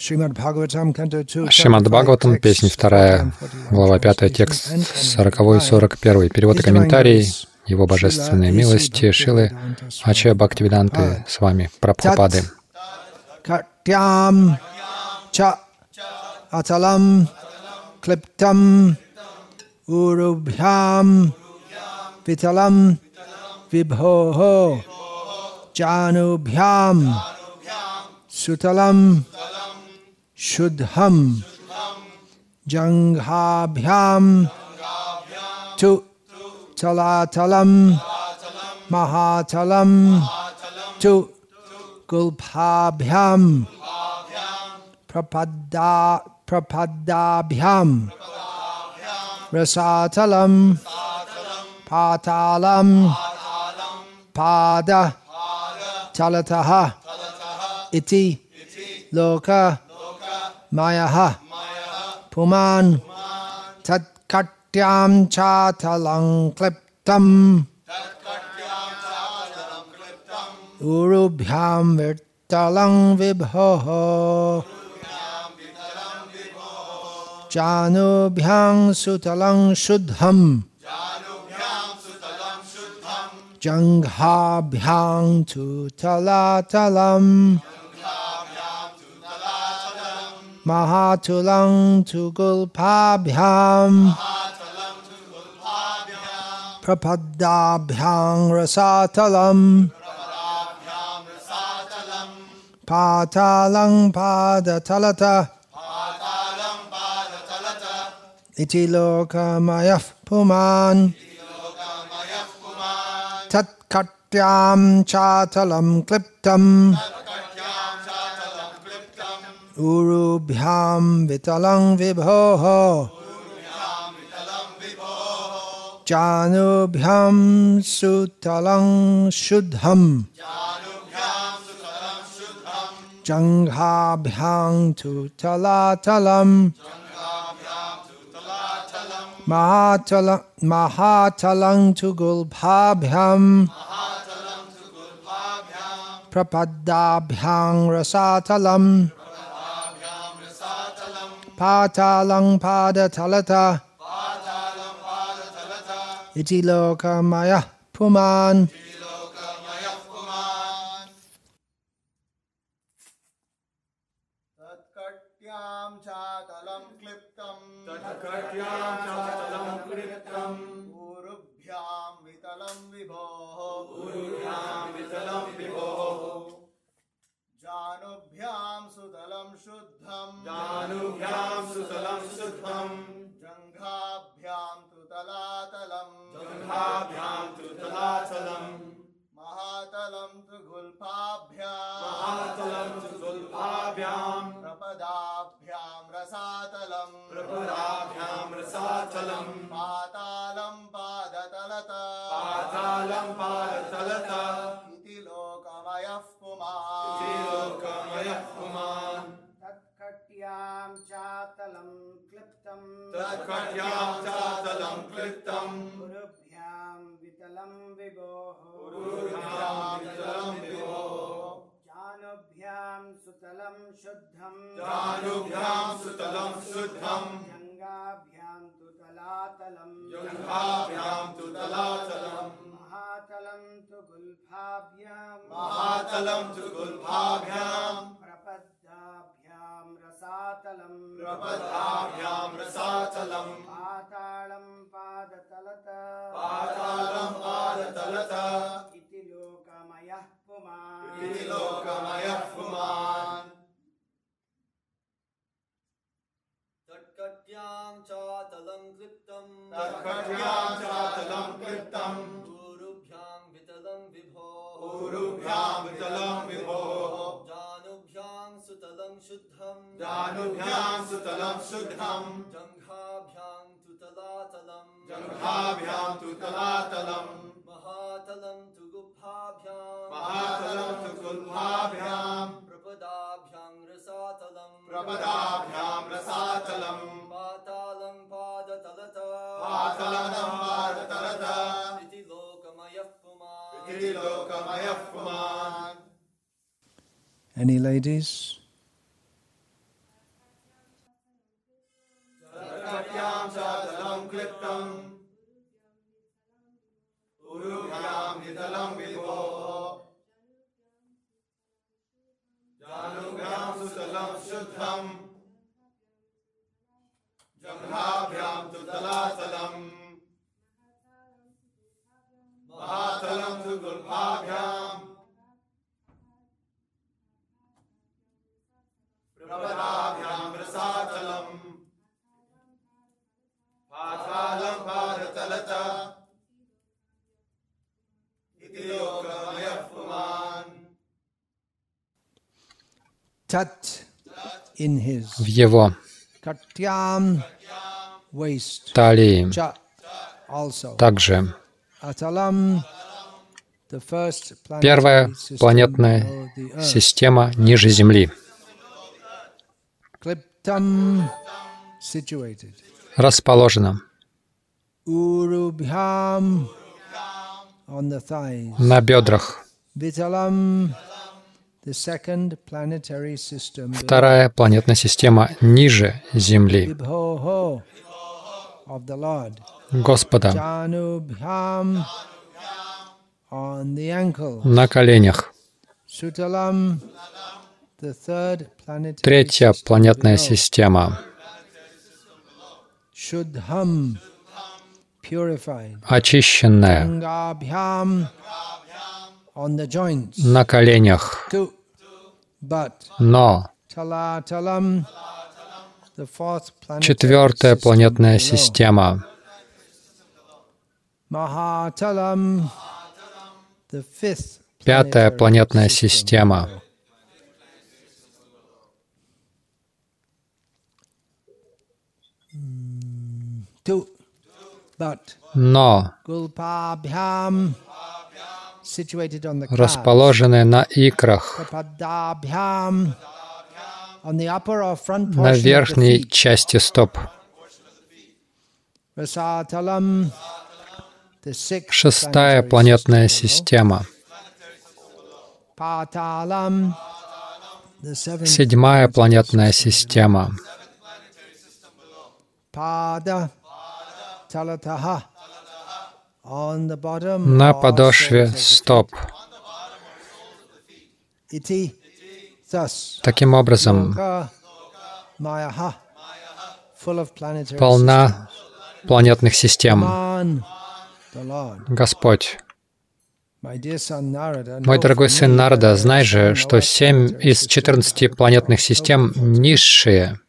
Шримад Бхагаватам, песня 2, глава 5, текст 40-41, перевод и комментарий, его божественной милости, Шилы, Ача Бхактивиданты с вами, Прабхупады. Аталам клиптам урубхям виталам вибхо джанубхям суталам शुद्धम। जंघाभ्याम तु चलाचलम। महाचलम। तु गुल्फाभ्याम प्रपद्दा, प्रपद्दाभ्याम। रसाचलम। पातालम। पाद। चलतः। इति लोक। मायः। पुमान्। तत्कट्यां चातलं क्लिप्तम् उरुभ्यां वित्तलं विभोः। जानुभ्यां सुतलं शुद्धम्। जङ्घाभ्यां तु तलातलम् Mahatulang Tugulpabhyam Prapadabhyang Rasatalam Patalang Padatalata. Iti Lokamayaf Puman. Tat Katyam Chatalam Kliptam उरुभ्याम वितलं विभोः चानुभ्यां सुतलं शुद्धं चङ्घाभ्यां तु तलातलम् महाचलं तु गुल्भाभ्यां प्रपद्दाभ्यां रसातलम् Patalang pada talata. Patalang pada talata. Iti lokamaya puman. Iti lokamaya puman. Tatkatyam cha talam kliptam. Tatkatyam cha talam kliptam. Urubhyam vitalam vibho. Urubhyam vitalam vibho. सुतलम् शुद्धम् जानुभ्याम् सुतलम् शुद्धम् जङ्घाभ्याम् तृतलातलम् जङ्घाभ्याम् तृतलाचलम् महातलम् त्रिगुल्फाभ्याम् महातलम् त्रिगुल्फाभ्याम् प्रपदाभ्याम् रसातलम् प्रपदाभ्याम् रसाचलम् पातालम् पादतलत पातालम् पादतलत इति लोकमयः पुमान् इति लोकम् तत्कट्यां चातलं क्लिप्तं। तत्कट्यां चातलं क्लिप्तं। गुरुभ्यां वितलं विभोः। गुरुभ्यां वितलं विभोः। जानुभ्यां सुतलं शुद्धं। जानुभ्यां सुतलं शुद्धं। जङ्गाभ्यां तु तलातलं जङ्घाभ्यां तु तलातलम् महातलं तु गुल्फाभ्यां। महातलं तु गुल्फाभ्यां। రసాతలం ప్రపదాభ్యాం రసాచలం పాతాళం పాదతలత పాతాళం పాదతలత ఇది లోకమయ పుమా ఇది లోకమయ పుమా जानुभ्यां सुतलं शुद्धं जङ्घाभ्यां तु तलातलं जङ्घाभ्यां तु तलातलम्। महातलं तु गुफाभ्यां महातलं तु गुल्फाभ्यां प्रपदाभ्यां रसातलं प्रपदाभ्यां रसातलम्। पातालं पादतलत। पातलं पादतलत। इति लोकमयः पुमान्। इति लोकमयः पुमान्। Any ladies? क्लिप्तम् उरुभ्यां नितलं विभो। जानुभ्यां सुतलं शुद्धम्। जङ्घाभ्यां तु तलातलम्। महातलं तु गुल्फाभ्याम् प्रवराभ्यां В его талии также первая планетная система ниже Земли расположена на бедрах. Вторая планетная система ниже Земли. Господа на коленях. Третья планетная система очищенная на коленях. Но четвертая планетная система Пятая планетная система. Mm, но Расположенная на икрах, на верхней части стоп. Шестая планетная система. Седьмая планетная система. На подошве стоп. Таким образом, полна планетных систем. Господь, мой дорогой сын that знай же, что семь из systems. 14 планетных систем низшие.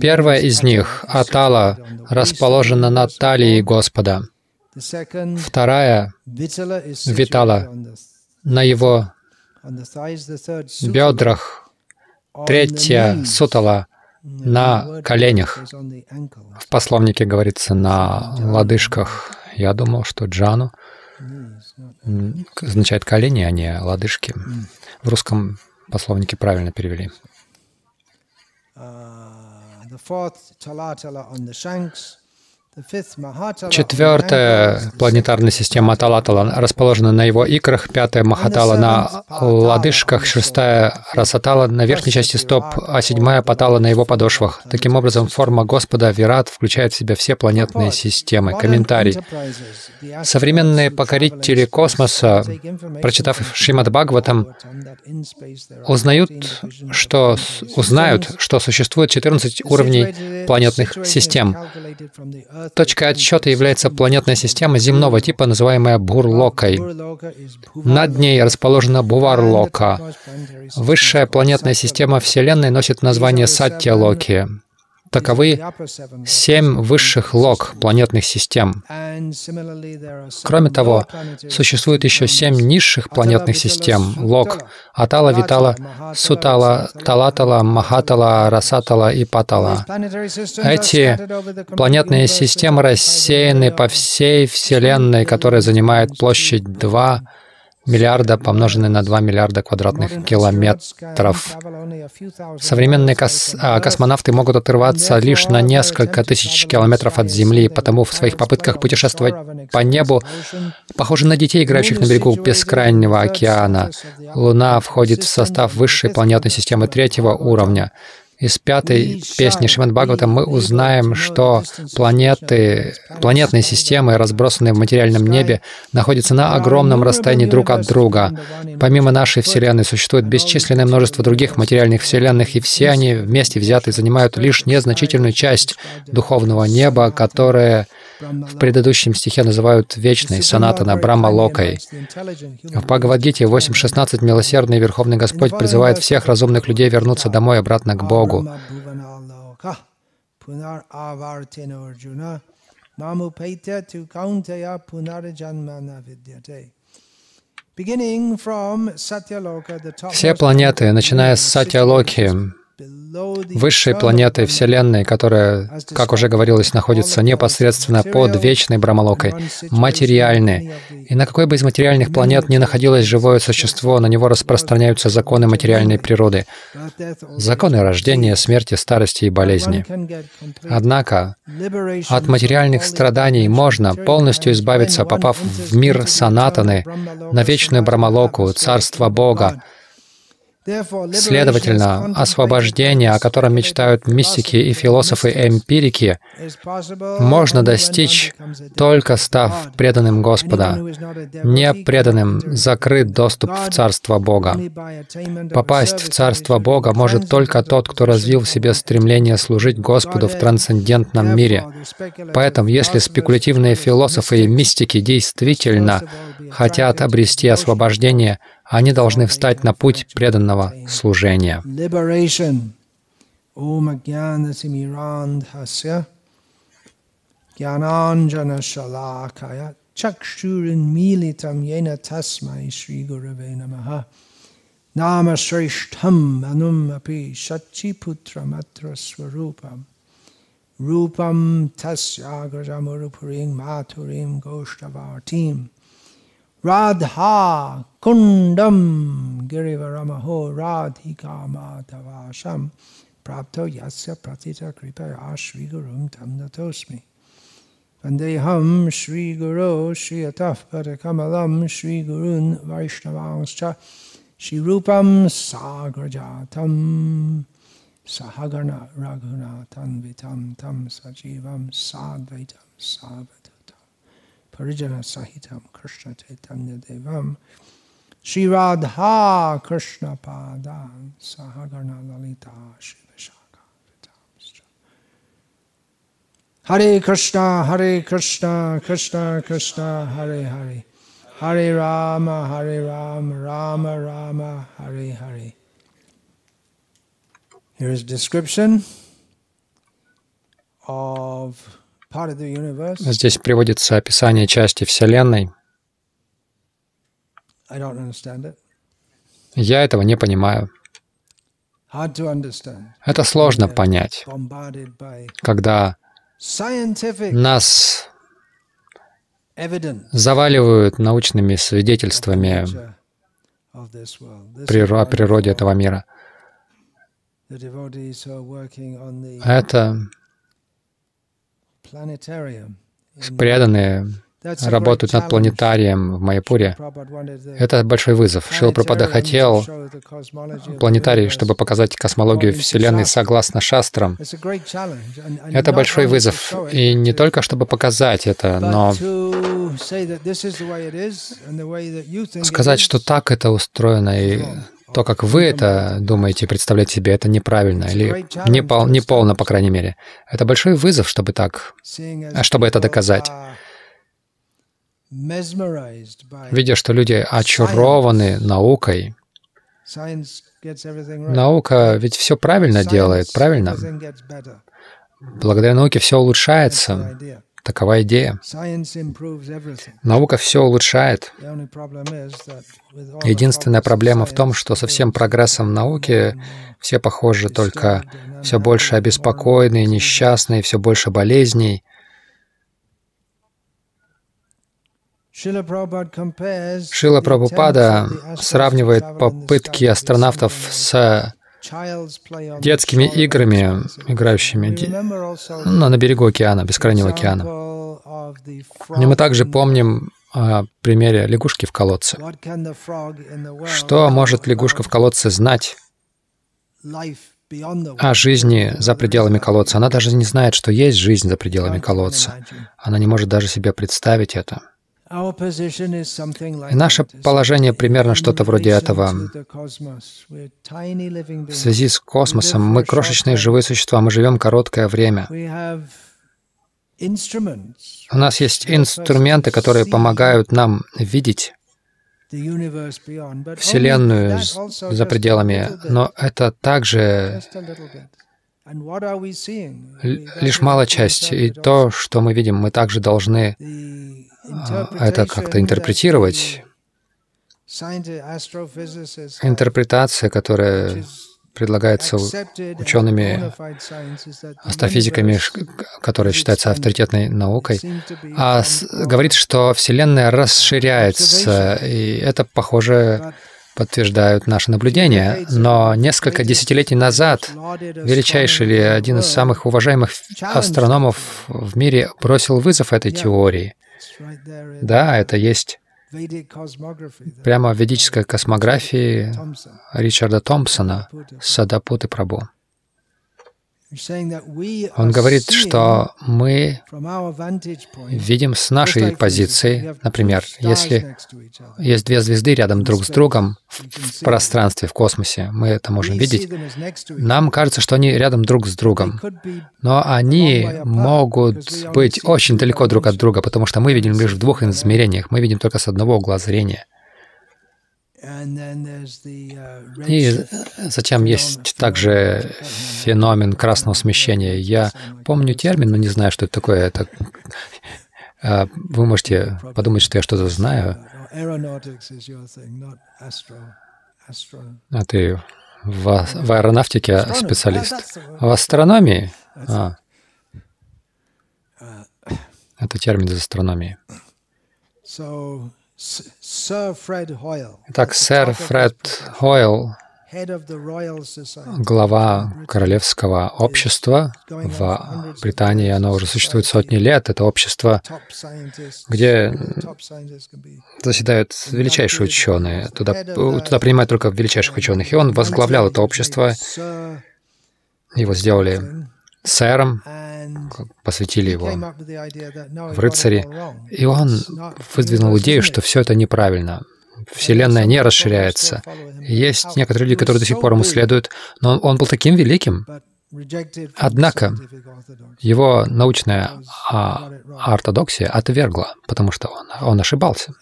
Первая из них, Атала, расположена на талии Господа. Вторая Витала. на его бедрах. Третья. Сутала на коленях. В пословнике говорится на лодыжках. Я думал, что джану означает колени, а не лодыжки. В русском пословнике правильно перевели. Четвертая планетарная система Талатала расположена на его икрах, пятая Махатала на лодыжках, шестая Расатала на верхней части стоп, а седьмая Патала на его подошвах. Таким образом, форма Господа Вират включает в себя все планетные системы. Комментарий. Современные покорители космоса, прочитав Шримад Бхагаватам, узнают, что, узнают, что существует 14 уровней планетных систем. Точкой отсчета является планетная система земного типа, называемая Бурлокой. Над ней расположена Буварлока. Высшая планетная система Вселенной носит название Саття-Локи. Таковы семь высших лок планетных систем. Кроме того, существует еще семь низших планетных систем — лок — Атала, Витала, Сутала, Талатала, Махатала, Расатала и Патала. Эти планетные системы рассеяны по всей Вселенной, которая занимает площадь 2 миллиарда, помноженной на 2 миллиарда квадратных километров. Современные кос- а, космонавты могут отрываться лишь на несколько тысяч километров от Земли, потому в своих попытках путешествовать по небу похожи на детей, играющих на берегу бескрайнего океана. Луна входит в состав высшей планетной системы третьего уровня. Из пятой песни Шримад Бхагаватам мы узнаем, что планеты, планетные системы, разбросанные в материальном небе, находятся на огромном расстоянии друг от друга. Помимо нашей Вселенной существует бесчисленное множество других материальных Вселенных, и все они вместе взятые занимают лишь незначительную часть духовного неба, которое в предыдущем стихе называют вечной, санатана, Брахма Локой. В Бхагавадгите 8.16 милосердный Верховный Господь призывает всех разумных людей вернуться домой обратно к Богу. Все планеты, начиная с Сатьялоки, высшей планетой Вселенной, которая, как уже говорилось, находится непосредственно под вечной Брамалокой, материальны. И на какой бы из материальных планет ни находилось живое существо, на него распространяются законы материальной природы, законы рождения, смерти, старости и болезни. Однако от материальных страданий можно полностью избавиться, попав в мир санатаны, на вечную Брамалоку, Царство Бога, Следовательно, освобождение, о котором мечтают мистики и философы-эмпирики, можно достичь, только став преданным Господа. Не преданным закрыт доступ в Царство Бога. Попасть в Царство Бога может только тот, кто развил в себе стремление служить Господу в трансцендентном мире. Поэтому, если спекулятивные философы и мистики действительно хотят обрести освобождение, они должны встать на путь преданного служения. Anum Api Shachi Putram Atra Swarupam Rupam Tasya Grajamurupurim Maturim Goshtavartim Radha Kundam Girivaramaho Radhika Madhavasham Kundam गिरिवरमहो राधिका माधवाशम प्राप्तो यस्य प्रतिता कृपया श्रीगुरुं तं नतोऽस्मि वन्देऽहं श्रीगुरो श्रियतः पदकमलं श्रीगुरून् वैष्णवांश्च श्रीरूपं सागरजातं सहगण रघुनाथन्वितं तं सजीवं साद्वैतं सावधुतं परिजनसहितं कृष्णचैतन्यदेवं Shri Radha Krishna Padan Sahagarna Lalita Shiva Shaka Hare Krishna Hare Krishna Krishna Krishna Hare Hare Hare Rama Hare Rama Rama Rama Hare Hare Here is description of Здесь приводится описание части Вселенной. Я этого не понимаю. Это сложно понять, когда нас заваливают научными свидетельствами о природе этого мира. Это преданные работают над планетарием в Майяпуре. Это большой вызов. Шил Пропада хотел планетарий, чтобы показать космологию Вселенной согласно шастрам. Это большой вызов. И не только чтобы показать это, но сказать, что так это устроено и то, как вы это думаете, представлять себе, это неправильно или не, пол, не полно, по крайней мере. Это большой вызов, чтобы так, чтобы это доказать. Видя, что люди очарованы наукой, наука ведь все правильно делает, правильно? Благодаря науке все улучшается. Такова идея. Наука все улучшает. Единственная проблема в том, что со всем прогрессом науки все похожи только все больше обеспокоенные, несчастные, все больше болезней. Шила Прабхупада сравнивает попытки астронавтов с детскими играми, играющими ну, на берегу океана, бескрайнего океана. И мы также помним о примере лягушки в колодце. Что может лягушка в колодце знать о жизни за пределами колодца. Она даже не знает, что есть жизнь за пределами колодца. Она не может даже себе представить это. Наше положение примерно что-то вроде этого. В связи с космосом мы крошечные живые существа, мы живем короткое время. У нас есть инструменты, которые помогают нам видеть Вселенную за пределами, но это также лишь малая часть. И то, что мы видим, мы также должны это как-то интерпретировать. Интерпретация, которая предлагается учеными, астрофизиками, которые считаются авторитетной наукой, а говорит, что Вселенная расширяется, и это, похоже, подтверждают наши наблюдения. Но несколько десятилетий назад величайший или один из самых уважаемых астрономов в мире бросил вызов этой теории. Да, это есть прямо в ведической космографии Ричарда Томпсона «Садапуты Прабу». Он говорит, что мы видим с нашей позиции, например, если есть две звезды рядом друг с другом в пространстве, в космосе, мы это можем видеть, нам кажется, что они рядом друг с другом, но они могут быть очень далеко друг от друга, потому что мы видим лишь в двух измерениях, мы видим только с одного угла зрения. И затем есть также феномен красного смещения. Я помню термин, но не знаю, что это такое. Это, а, вы можете подумать, что я что-то знаю. А ты в, в аэронавтике специалист. В астрономии? А. Это термин из астрономии. Итак, сэр Фред Хойл, глава Королевского общества в Британии, оно уже существует сотни лет. Это общество, где заседают величайшие ученые. Туда, туда принимают только величайших ученых. И он возглавлял это общество. Его сделали сэром, посвятили его в рыцари, и он выдвинул идею, что все это неправильно. Вселенная не расширяется. Есть некоторые люди, которые до сих пор ему следуют, но он, был таким великим. Однако его научная а, ортодоксия отвергла, потому что он, он ошибался.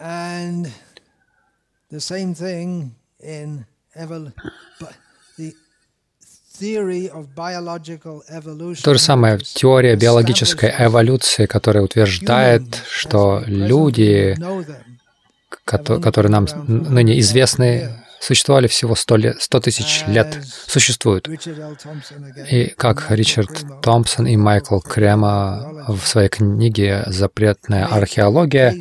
То же самое теория биологической эволюции, которая утверждает, что люди, которые нам ныне известны, существовали всего 100, лет, 100 тысяч лет, существуют. И как Ричард Томпсон и Майкл Крема в своей книге «Запретная археология»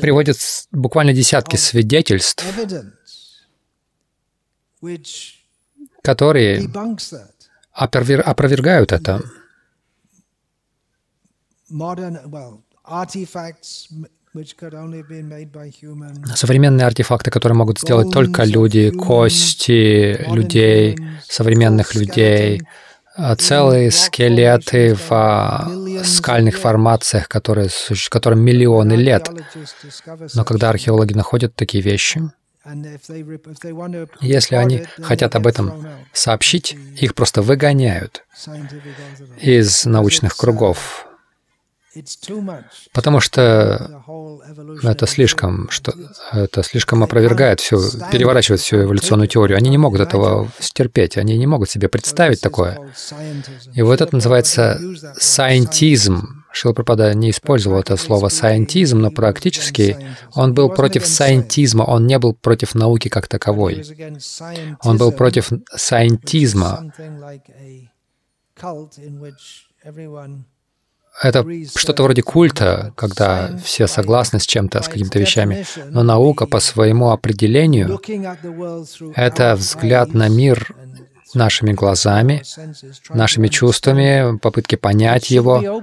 приводит буквально десятки свидетельств, которые опровергают это. Современные артефакты, которые могут сделать только люди, кости людей, современных людей, целые скелеты в а, скальных формациях, которые, которым миллионы лет. Но когда археологи находят такие вещи, если они хотят об этом сообщить, их просто выгоняют из научных кругов. Потому что это слишком, что это слишком опровергает всю, переворачивает всю эволюционную теорию. Они не могут этого стерпеть, они не могут себе представить такое. И вот это называется сайентизм. Шилпрапада не использовал это слово сайентизм, но практически он был против сайентизма, он не был против науки как таковой. Он был против сайентизма, это что-то вроде культа, когда все согласны с чем-то, с какими-то вещами. Но наука по своему определению — это взгляд на мир нашими глазами, нашими чувствами, попытки понять его.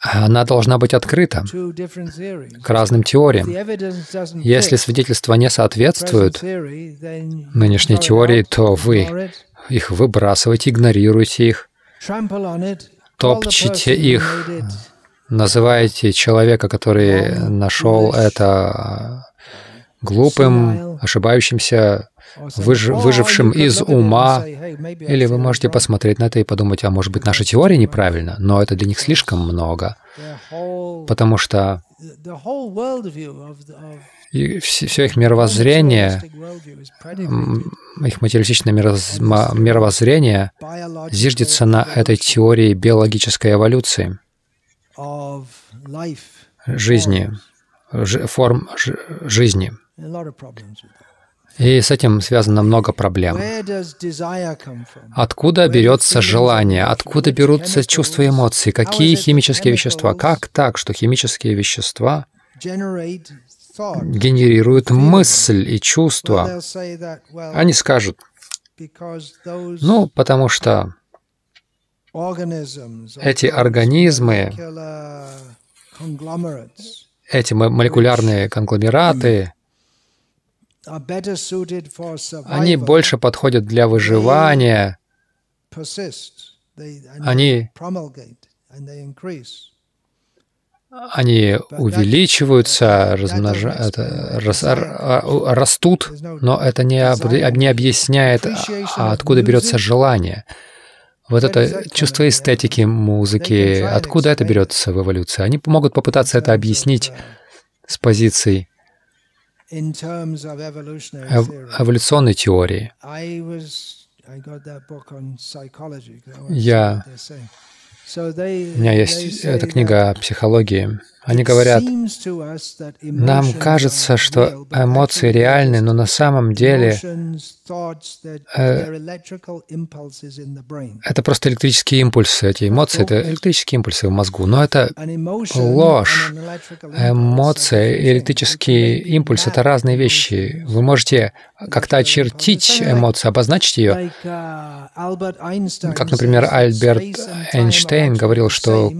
она должна быть открыта к разным теориям. Если свидетельства не соответствуют нынешней теории, то вы их выбрасываете, игнорируете их, топчете их, называете человека, который нашел это глупым, ошибающимся, выж- выжившим из ума. say, "Hey, maybe I Или вы можете wrong." посмотреть на это и подумать, а может быть наша теория неправильна, но это для них слишком много, потому что of все, их мировоззрение, их материалистичное мировоззрение зиждется на этой теории биологической эволюции жизни, жи- форм жи- жизни. И с этим связано много проблем. Откуда берется желание? Откуда берутся чувства и эмоции? Какие химические вещества? Как так, что химические вещества. Генерируют мысль и чувства? Они скажут, ну, потому что эти организмы, эти мо- молекулярные конгломераты, они больше подходят для выживания, они, они увеличиваются, размножа- это, рас- а- растут, но это не, об- не объясняет, а откуда берется желание. Вот это чувство эстетики музыки, откуда это берется в эволюции? Они могут попытаться это объяснить с позиций эволюционной теории. Я- У меня есть эта книга о психологии. Они говорят, нам кажется, что эмоции реальны, но на самом деле э, это просто электрические импульсы. Эти эмоции — это электрические импульсы в мозгу. Но это ложь. different и электрический импульс — это разные вещи. Вы можете как-то очертить эмоцию, обозначить ее. Как, например, Альберт Эйнштейн говорил, что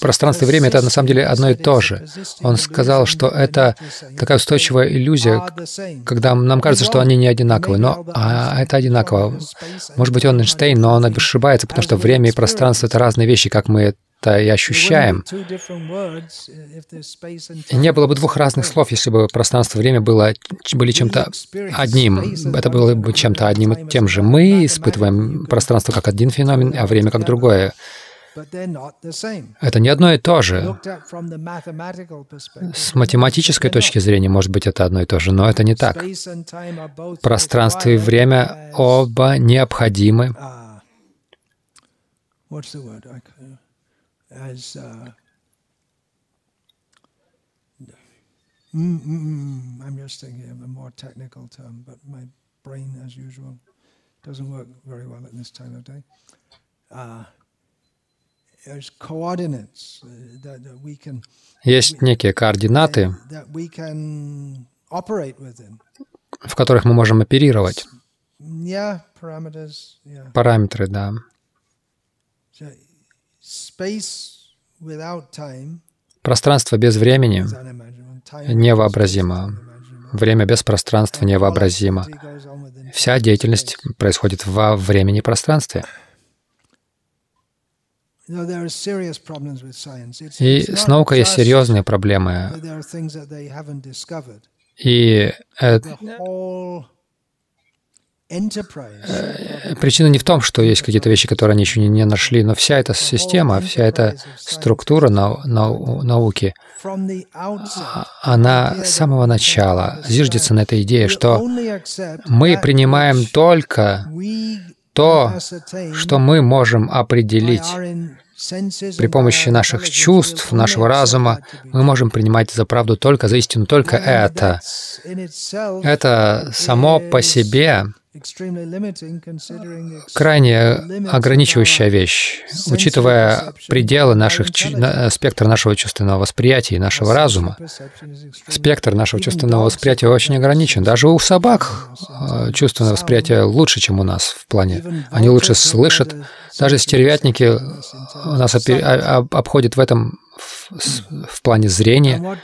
пространство и время — это на самом деле одно и то же. Он сказал, что это такая устойчивая иллюзия, когда нам кажется, что они не одинаковые, но а, это одинаково. Может быть, он Эйнштейн, но он ошибается, потому что время и пространство — это разные вещи, как мы это и ощущаем. И не было бы двух разных слов, если бы пространство и время было, были чем-то одним. Это было бы чем-то одним и тем же. Мы испытываем пространство как один феномен, а время как другое. Это не одно и то же. С математической точки зрения, может быть, это одно и то же, но это не так. Пространство и время оба необходимы What's the word? I c- As uh, mm, mm, mm, I'm just thinking of a more technical term, but my brain, as usual, doesn't work very well at this time of day. Uh, there's coordinates uh, that, that we can Есть некие координаты, в которых мы можем оперировать. Параметры, да. Пространство без времени невообразимо. Время без пространства невообразимо. Вся деятельность происходит во времени и пространстве. И с наукой есть серьезные проблемы. И э, enterprise, причина не в том, что есть какие-то вещи, которые они еще не, нашли, но вся эта система, вся эта структура нау- нау- науки, а- она с самого начала зиждется на этой идее, что мы принимаем только то, что мы можем определить при помощи наших чувств, нашего разума, мы можем принимать за правду только, за истину только это. Это само по себе крайне ограничивающая вещь, учитывая пределы наших, спектра нашего чувственного восприятия и нашего разума. Спектр нашего чувственного восприятия очень ограничен. Даже у собак э, чувственное восприятие лучше, чем у нас в плане. Они лучше слышат. Даже стервятники нас обходят в этом в, в плане зрения.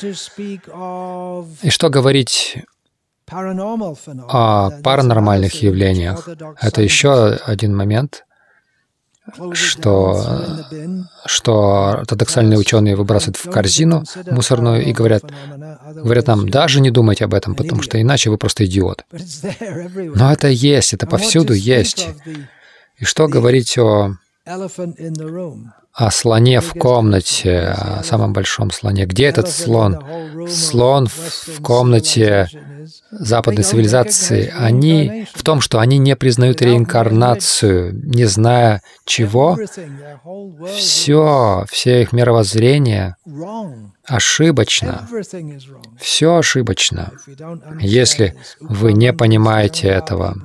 И что говорить о паранормальных явлениях. Это еще один момент, что, что ортодоксальные ученые выбрасывают в корзину мусорную и говорят, говорят нам, даже не думайте об этом, потому что иначе вы просто идиот. Но это есть, это повсюду есть. И что говорить о о слоне в комнате, о самом большом слоне. Где этот слон? Слон в комнате западной цивилизации. Они в том, что они не признают реинкарнацию, не зная чего. Все, все их мировоззрение ошибочно. Все ошибочно. Если вы не понимаете этого,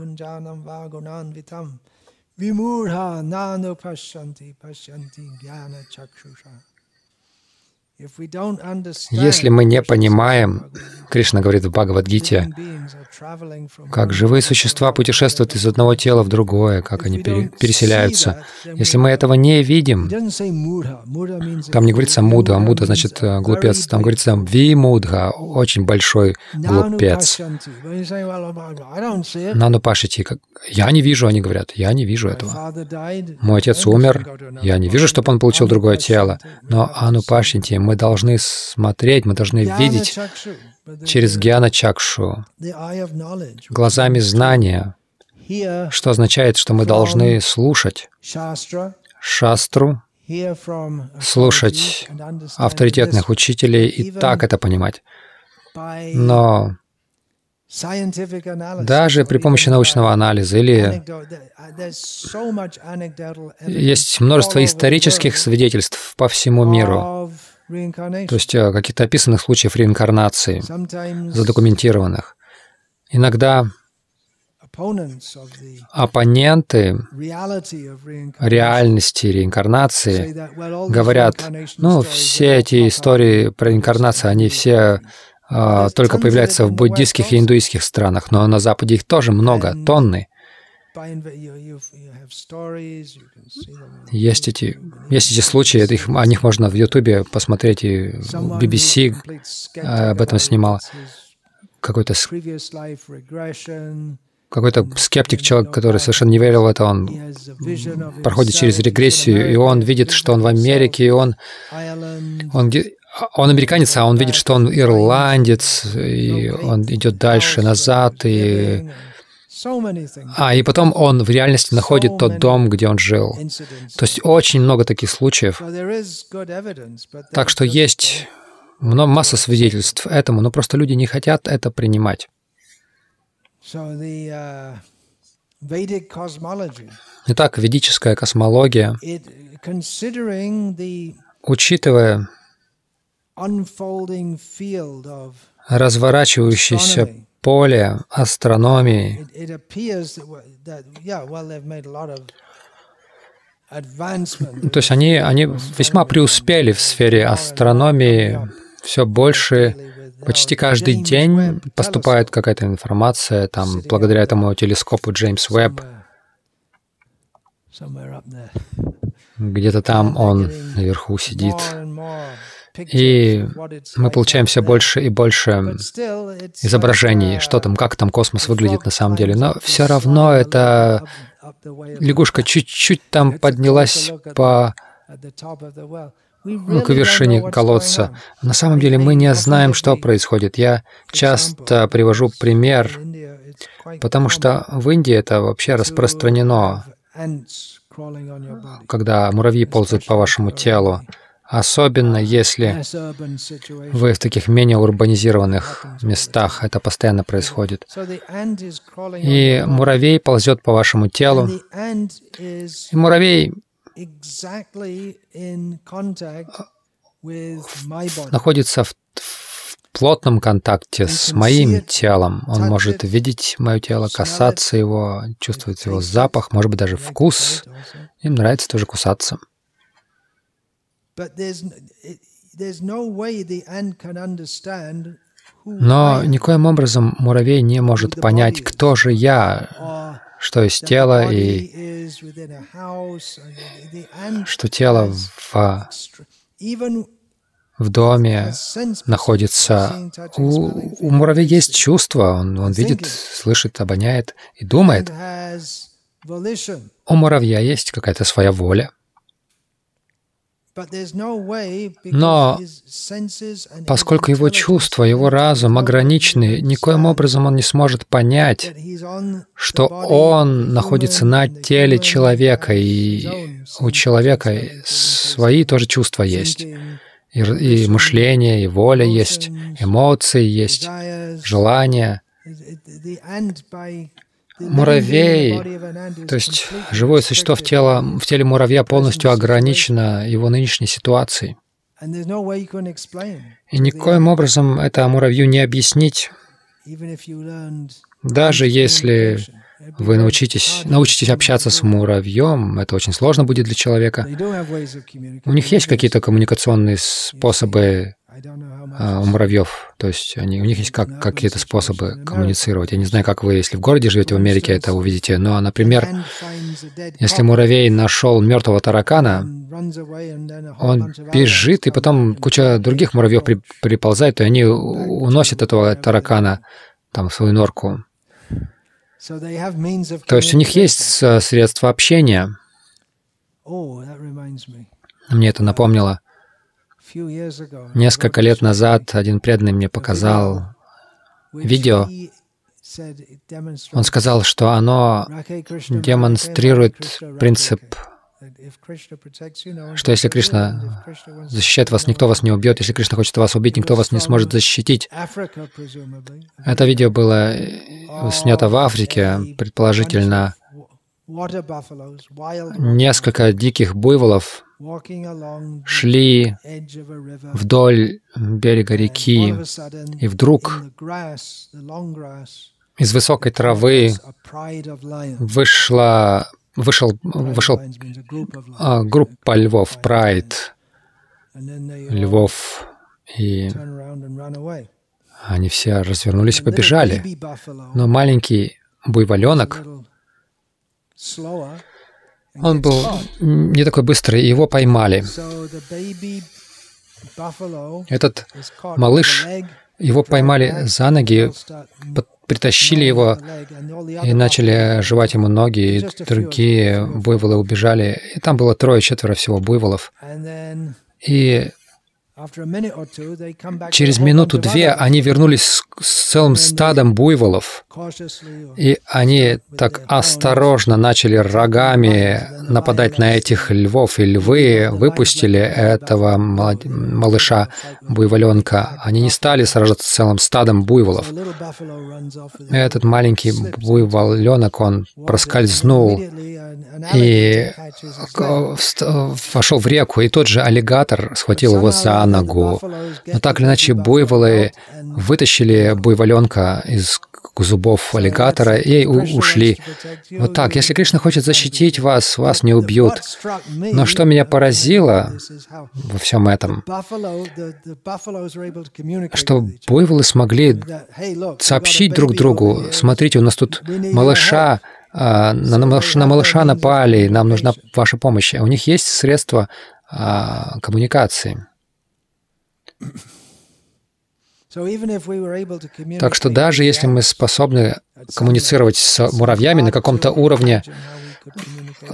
विमूढ़ा नानु पश्यन्ति पश्यन्ति ज्ञान चक्षुषा Если мы не понимаем, Кришна говорит в Бхагавадгите, как живые существа путешествуют из одного тела в другое, как они переселяются. Если мы этого не видим, там не говорится муда, муда значит э, глупец, там говорится вимудха, очень большой глупец. Нану пашити, я не вижу, они говорят, я не вижу этого. Мой отец умер, я не вижу, чтобы он получил другое тело, но ану пашити, мы должны смотреть, мы должны видеть через Гьяна Чакшу, глазами знания, что означает, что мы должны слушать? Шастру, слушать авторитетных учителей и так это понимать. Но даже при помощи научного анализа или есть множество исторических свидетельств по всему миру то есть э, каких-то описанных случаев реинкарнации, задокументированных. Иногда оппоненты реальности реинкарнации говорят, ну, все эти истории про реинкарнацию, они все а, только появляются в буддийских и индуистских странах, но на Западе их тоже много, тонны. Есть эти, есть эти случаи, их, о них можно в Ютубе посмотреть, и BBC э, об этом снимал. Какой-то какой-то скептик, человек, который совершенно не верил в это, он проходит через регрессию, и он видит, что он в Америке, и он, он, он американец, а он видит, что он ирландец, и он идет дальше, назад, и а, и потом он в реальности находит тот дом, где он жил. То есть очень много таких случаев. Так что есть масса свидетельств этому, но просто люди не хотят это принимать. Uh, Итак, ведическая космология, учитывая разворачивающийся поле астрономии. То есть они, они весьма преуспели в сфере астрономии, все больше, почти каждый день поступает какая-то информация, там, благодаря этому телескопу Джеймс Уэбб. Где-то там он наверху сидит. И мы получаем все больше и больше изображений, что там, как там космос выглядит на самом деле. Но все равно эта лягушка чуть-чуть там поднялась по ну, к вершине колодца. На самом деле мы не знаем, что происходит. Я часто привожу пример, потому что в Индии это вообще распространено, когда муравьи ползают по вашему телу особенно если вы в таких менее урбанизированных местах, это постоянно происходит. И муравей ползет по вашему телу. И муравей находится в, в плотном контакте с моим телом. Он может видеть мое тело, касаться его, чувствовать его запах, может быть, даже вкус. Им нравится тоже кусаться. Но никоим образом муравей не может понять, кто же я, что из тела и что тело в, в доме находится. У, у муравья есть чувство, он, он видит, слышит, обоняет и думает. У муравья есть какая-то своя воля. Но поскольку его чувства, его разум ограничены, никоим образом он не сможет понять, что он находится на теле человека, и у человека свои тоже чувства есть. И, и мышление, и воля есть, эмоции есть, желания. Муравей, то есть живое существо в, тело, в теле муравья полностью ограничено его нынешней ситуацией. И никоим образом это муравью не объяснить, даже если вы научитесь, научитесь общаться с муравьем, это очень сложно будет для человека. У них есть какие-то коммуникационные способы а, у муравьев. То есть они, у них есть как, какие-то способы коммуницировать. Я не знаю, как вы, если в городе живете в Америке, это увидите. Но, например, если муравей нашел мертвого таракана, он бежит, и потом куча других муравьев при, приползает, и они уносят этого таракана там в свою норку. То есть у них есть средства общения. Мне это напомнило. Несколько лет назад один преданный мне показал видео. Он сказал, что оно демонстрирует принцип, что если Кришна защищает вас, никто вас не убьет. Если Кришна хочет вас убить, никто вас не сможет защитить. Это видео было снято в Африке, предположительно, несколько диких буйволов шли вдоль берега реки, и вдруг из высокой травы вышла, вышел, вышел а, группа львов, прайд львов, и они все развернулись и побежали. Но маленький буйволенок он был не такой быстрый, его поймали. Этот малыш, его поймали за ноги, притащили его и начали жевать ему ноги, и другие буйволы убежали. И там было трое-четверо всего буйволов. И Через минуту-две они вернулись с целым стадом буйволов, и они так осторожно начали рогами нападать на этих львов, и львы выпустили этого малыша, буйволенка. Они не стали сражаться с целым стадом буйволов. Этот маленький буйволенок, он проскользнул и вошел в реку, и тот же аллигатор схватил его за ногу. Но так или иначе, буйволы вытащили буйволенка из зубов аллигатора и ушли. Вот так. Если Кришна хочет защитить вас, вас не убьют. Но что меня поразило во всем этом, что буйволы смогли сообщить друг другу, смотрите, у нас тут малыша, а, на, на малыша напали, нам нужна ваша помощь. У них есть средства а, коммуникации. Так что даже если мы способны коммуницировать с муравьями на каком-то уровне,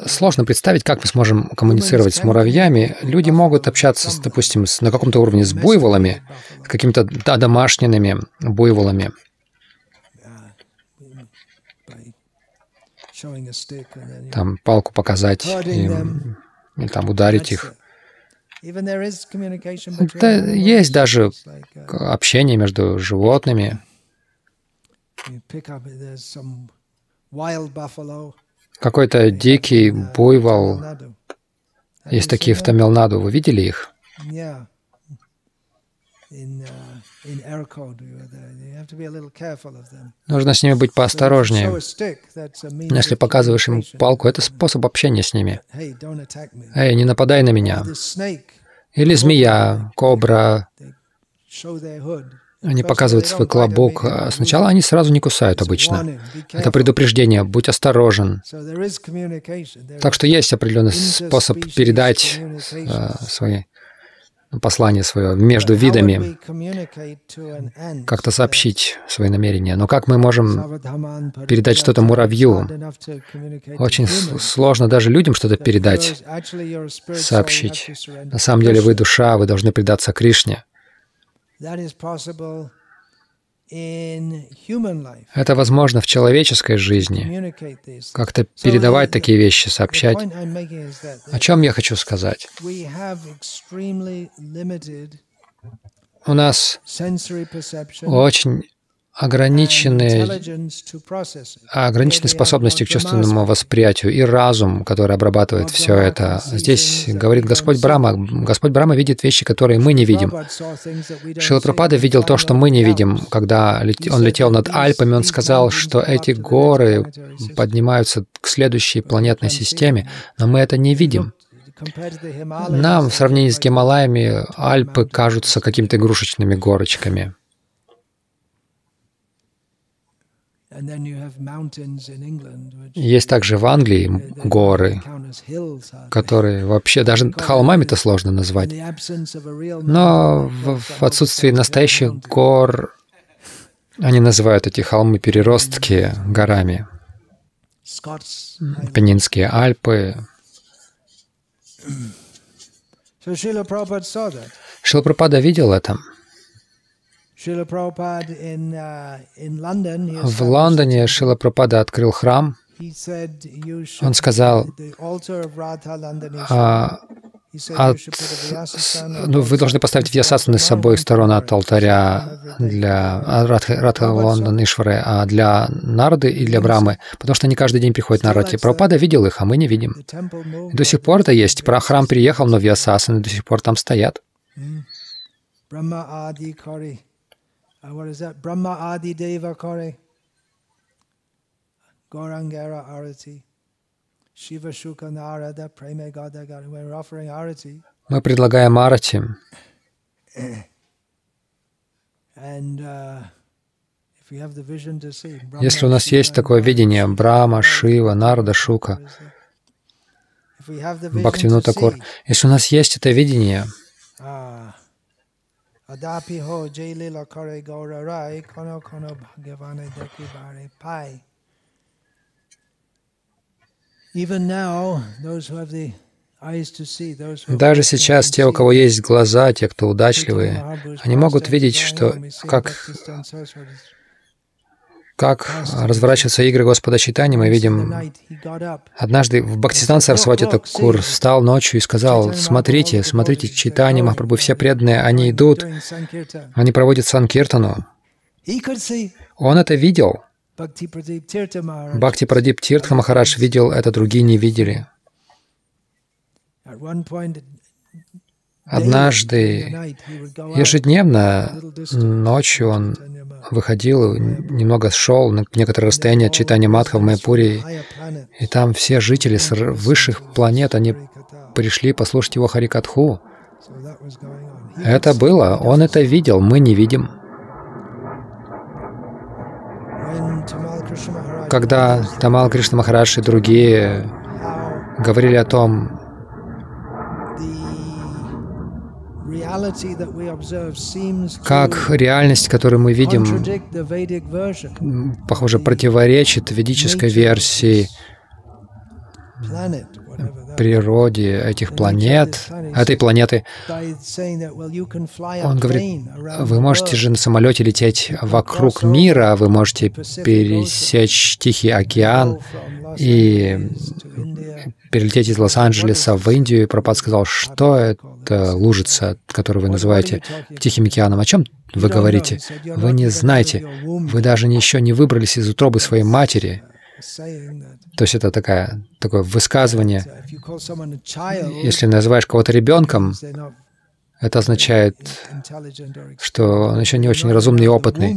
сложно представить, как мы сможем коммуницировать с муравьями. Люди могут общаться, с, допустим, с, на каком-то уровне с буйволами, с какими-то да, домашними буйволами. Там палку показать им, или там ударить их. Да, есть даже общение между животными. Какой-то дикий буйвол. Есть такие в Тамилнаду. Вы видели их? Uh. Нужно с ними быть поосторожнее. Но Если показываешь им палку, это способ общения с ними. Эй, не нападай на меня. Или змея, кобра. Они показывают свой клобук. а Сначала они сразу не кусают обычно. Это предупреждение, будь осторожен. Так что есть определенный способ передать э, свои ну, послание свое между видами, как-то сообщить свои намерения. Но как мы можем передать что-то муравью? Очень сложно даже людям что-то передать, сообщить. На самом деле вы душа, вы должны предаться Кришне. Это возможно в человеческой жизни. Как-то передавать такие вещи, сообщать. О чем я хочу сказать? У нас очень ограниченные ограниченные способности к чувственному восприятию и разум, который обрабатывает все это. Здесь говорит Господь Брама. Господь Брама видит вещи, которые мы не видим. Шила Прабхупада видел то, что мы не видим. Когда он летел над Альпами, он сказал, что эти горы поднимаются к следующей планетной системе, но мы это не видим. Нам в сравнении с Гималаями Альпы кажутся какими-то игрушечными горочками. Есть также в Англии горы, которые вообще даже холмами-то сложно назвать. Но в, в отсутствии настоящих гор они называют эти холмы переростки горами. Пенинские Альпы. Шила Шилапрапада видел это. В Лондоне Шила Прабхупада открыл храм. Он сказал, а, от, с- ну, вы должны поставить вьясасаны с обоих сторон от алтаря для а, Радха, Радха Лондон Ишвары, а для Нарды и для Брамы, потому что они каждый день приходят на Радхи. Прабхупада видел их, а мы не видим. И до сих пор это есть. Про храм переехал, но вьясасаны до сих пор там стоят. Uh, what is that? Brahma Adi Deva Kori. Gorangara Arati. Shiva Shuka Narada Preme Gada Gada. When we're offering Arati, Мы предлагаем Арати, and uh, if we have the vision to see, Если у нас есть такое видение Брама, Шива, Нарада, Шука, if we have the vision Бхактивину to Такур, see, если у нас есть это видение, Ah. Now, those who have the eyes to see, those who даже сейчас те, у кого есть глаза, те, кто удачливые, они могут видеть, что как, как разворачиваются игры Господа Читани, мы видим. Однажды в Бхактистан Сарасвати Такур встал ночью и сказал, смотрите, смотрите, Читани, Махапрабху, все преданные, они идут, они проводят Санкиртану. Он это видел. Бхакти Прадип Тиртха Махарадж видел это, другие не видели. Однажды, ежедневно, ночью он выходил, немного шел на некоторое расстояние от читания Матха в Майпуре, и там все жители с высших планет, они пришли послушать его Харикатху. Это было, он это видел, мы не видим. Когда Тамал Кришна Махарадж и другие говорили о том, как реальность, которую мы видим, похоже, противоречит ведической версии природе этих планет, этой планеты. Он говорит, вы можете же на самолете лететь вокруг мира, вы можете пересечь Тихий океан и перелететь из Лос-Анджелеса в Индию. И Пропад сказал, что это лужица, которую вы называете Тихим океаном. О чем вы говорите? Вы не знаете. Вы даже еще не выбрались из утробы своей матери. То есть это такая, такое высказывание. Если называешь кого-то ребенком, Это означает, что он еще не очень разумный и опытный.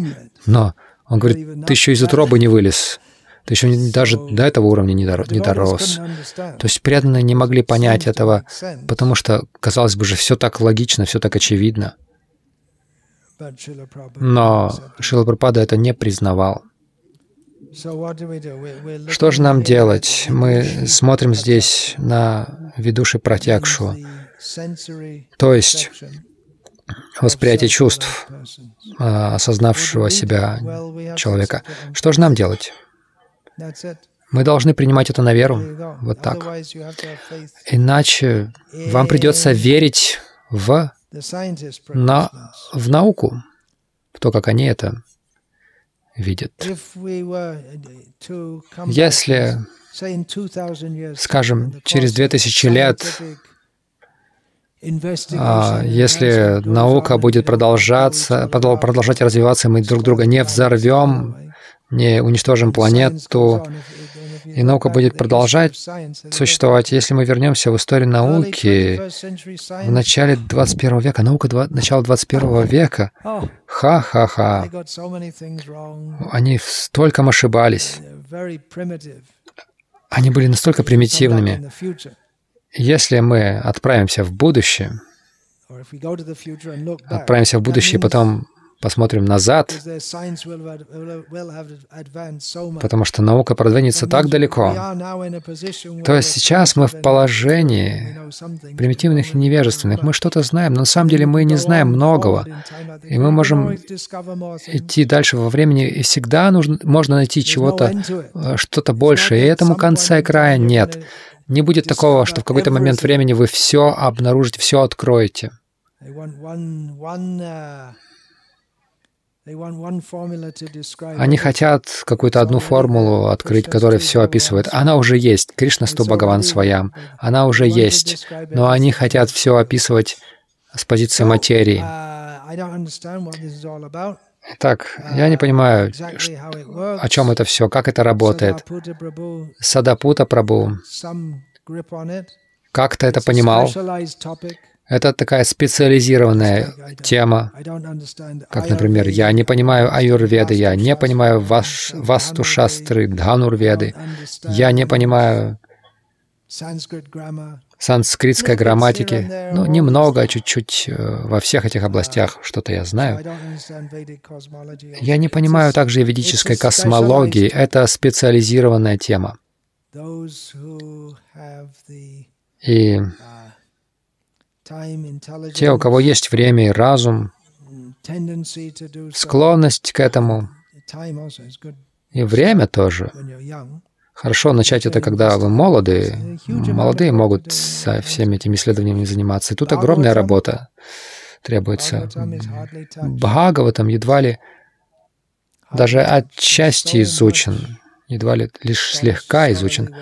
Но он говорит, ты еще из утробы не вылез. Ты еще не- даже до этого уровня не, дор- не дорос. То есть преданные не могли понять этого, потому что, казалось бы же, все так логично, все так очевидно. Но Шила Прабхупада это не признавал. Что же нам делать? Мы смотрим здесь на Видуши Пратьякшу, то есть восприятие чувств осознавшего себя человека. Что же нам делать? Мы должны принимать это на веру, вот так. Иначе вам придется верить в, на, в науку, в то, как они это видят. Если, скажем, через 2000 лет, а, если наука будет продолжаться, продол- продолжать развиваться, мы друг друга не взорвем, не уничтожим планету, и наука будет продолжать существовать. Если мы вернемся в историю науки в начале 21 века, наука два, начала 21 века, ха-ха-ха, они столько ошибались, они были настолько примитивными. Если мы отправимся в будущее, отправимся в будущее и потом посмотрим назад, потому что наука продвинется так далеко. То есть сейчас мы в положении примитивных и невежественных. Мы что-то знаем, но на самом деле мы не знаем многого. И мы можем идти дальше во времени, и всегда нужно, можно найти чего-то, э, что-то большее. И этому конца и края нет. Не будет такого, что в какой-то момент времени вы все обнаружите, все откроете. Они хотят какую-то одну формулу открыть, которая все описывает. Она уже есть. Кришна Сту Бхагаван Своям. Она уже есть. Но они хотят все описывать с позиции материи. Итак, я не понимаю, ш- о чем это все, как это работает. Садапута Прабу как-то это понимал. Это такая специализированная тема, как, например, я не понимаю аюрведы, я не понимаю ваш, васту-шастры, дханурведы, я не понимаю санскритской грамматики. Ну, немного, чуть-чуть э, во всех этих областях что-то я знаю. Я не понимаю также и ведической космологии. Это специализированная тема. И те, у кого есть время и разум, склонность к этому, и время тоже. Хорошо начать это, когда вы молоды. Молодые могут со всеми этими исследованиями заниматься. И тут огромная работа требуется. Бхагаватам едва ли даже отчасти изучен, едва ли лишь слегка изучен.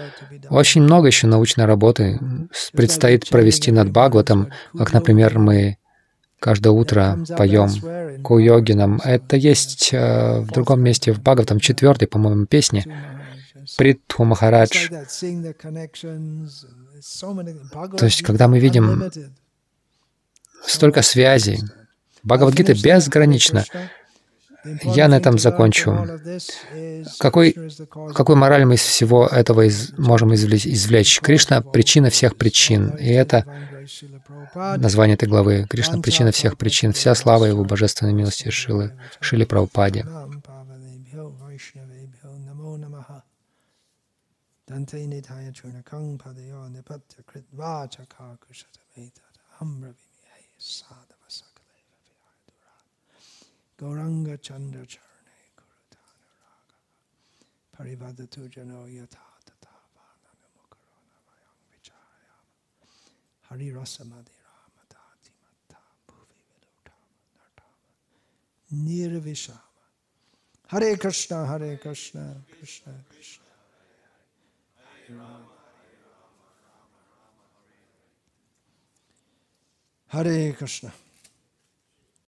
Очень много еще научной работы предстоит провести над Бхагаватом, как, например, мы каждое утро поем Куйогинам. Это есть э, в другом месте в Бхагаватам, четвертой, по-моему, песне. Притху Махарадж. То есть, когда мы видим столько связей, Бхагавадгита безгранична. Я на этом закончу. Какой, какой мораль мы из всего этого из, можем извлечь? Кришна — причина всех причин. И это название этой главы. Кришна — причина всех причин. Вся слава Его божественной милости Шилы, Шили Прабхупаде. Dante nidhaya chunakang padayo nipatya kritva chaka kushata metata ambravini sadhava sakaleva vihadura Gauranga chanda charne kurutana raga parivadatu jano yata tata vananu mukarona vayang vichayama hari rasamadi ramadati matta bhuvi vilutama nartama nirvishama Hare Krishna, Hare Krishna, Krishna Krishna. Hare Krishna.